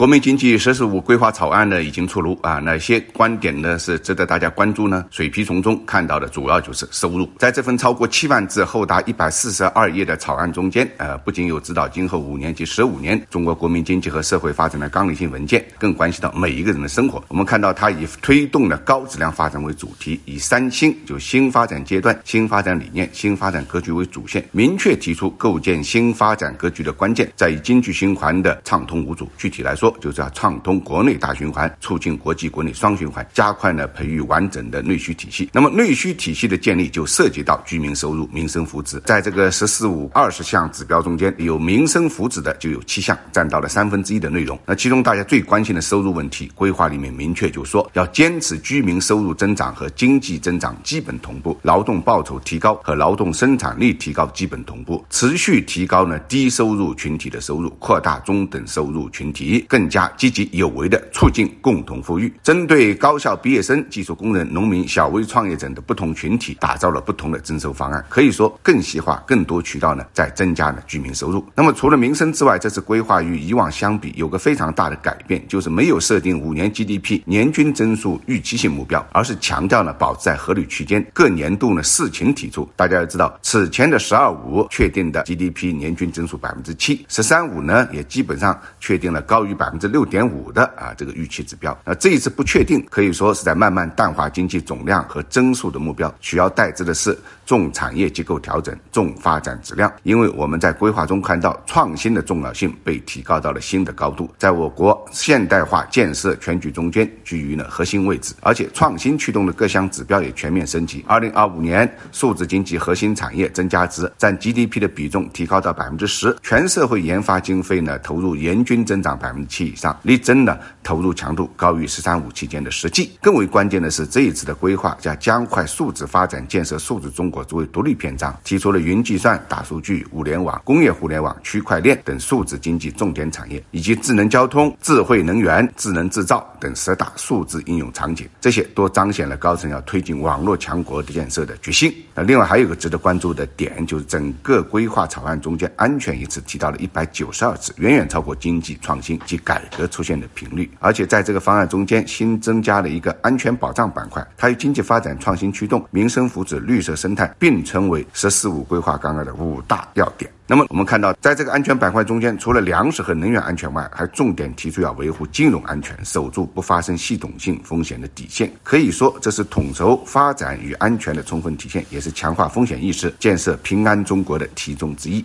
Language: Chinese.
国民经济“十四五”规划草案呢已经出炉啊，哪些观点呢是值得大家关注呢？水皮从中看到的主要就是收入。在这份超过七万字、厚达一百四十二页的草案中间，呃，不仅有指导今后五年及十五年中国国民经济和社会发展的纲领性文件，更关系到每一个人的生活。我们看到，它以推动的高质量发展为主题，以三新就新发展阶段、新发展理念、新发展格局为主线，明确提出构建新发展格局的关键在于经济循环的畅通无阻。具体来说，就是要畅通国内大循环，促进国际国内双循环，加快呢培育完整的内需体系。那么内需体系的建立就涉及到居民收入、民生福祉。在这个“十四五”二十项指标中间，有民生福祉的就有七项，占到了三分之一的内容。那其中大家最关心的收入问题，规划里面明确就说要坚持居民收入增长和经济增长基本同步，劳动报酬提高和劳动生产力提高基本同步，持续提高呢低收入群体的收入，扩大中等收入群体，更更加。积极有为的促进共同富裕，针对高校毕业生、技术工人、农民、小微创业者的不同群体，打造了不同的征收方案。可以说，更细化、更多渠道呢，在增加了居民收入。那么，除了民生之外，这次规划与以往相比有个非常大的改变，就是没有设定五年 GDP 年均增速预期性目标，而是强调呢保持在合理区间，各年度呢视情提出。大家要知道，此前的“十二五”确定的 GDP 年均增速百分之七，“十三五”呢也基本上确定了高于百百分之六。点五的啊，这个预期指标，那这一次不确定，可以说是在慢慢淡化经济总量和增速的目标，取而代之的是重产业结构调整、重发展质量。因为我们在规划中看到创新的重要性被提高到了新的高度，在我国现代化建设全局中间居于了核心位置，而且创新驱动的各项指标也全面升级。二零二五年，数字经济核心产业增加值占 GDP 的比重提高到百分之十，全社会研发经费呢投入年均增长百分之七以上。力争呢投入强度高于“十三五”期间的实际。更为关键的是，这一次的规划将加快数字发展，建设数字中国作为独立篇章，提出了云计算、大数据、物联网、工业互联网、区块链等数字经济重点产业，以及智能交通、智慧能源、智能制造等十大数字应用场景。这些都彰显了高层要推进网络强国建设的决心。那另外还有一个值得关注的点，就是整个规划草案中间，安全一词提到了一百九十二次，远远超过经济创新及改革。出现的频率，而且在这个方案中间新增加了一个安全保障板块，它与经济发展创新驱动、民生福祉、绿色生态并称为“十四五”规划纲要的五大要点。那么我们看到，在这个安全板块中间，除了粮食和能源安全外，还重点提出要维护金融安全，守住不发生系统性风险的底线。可以说，这是统筹发展与安全的充分体现，也是强化风险意识、建设平安中国的题中之一。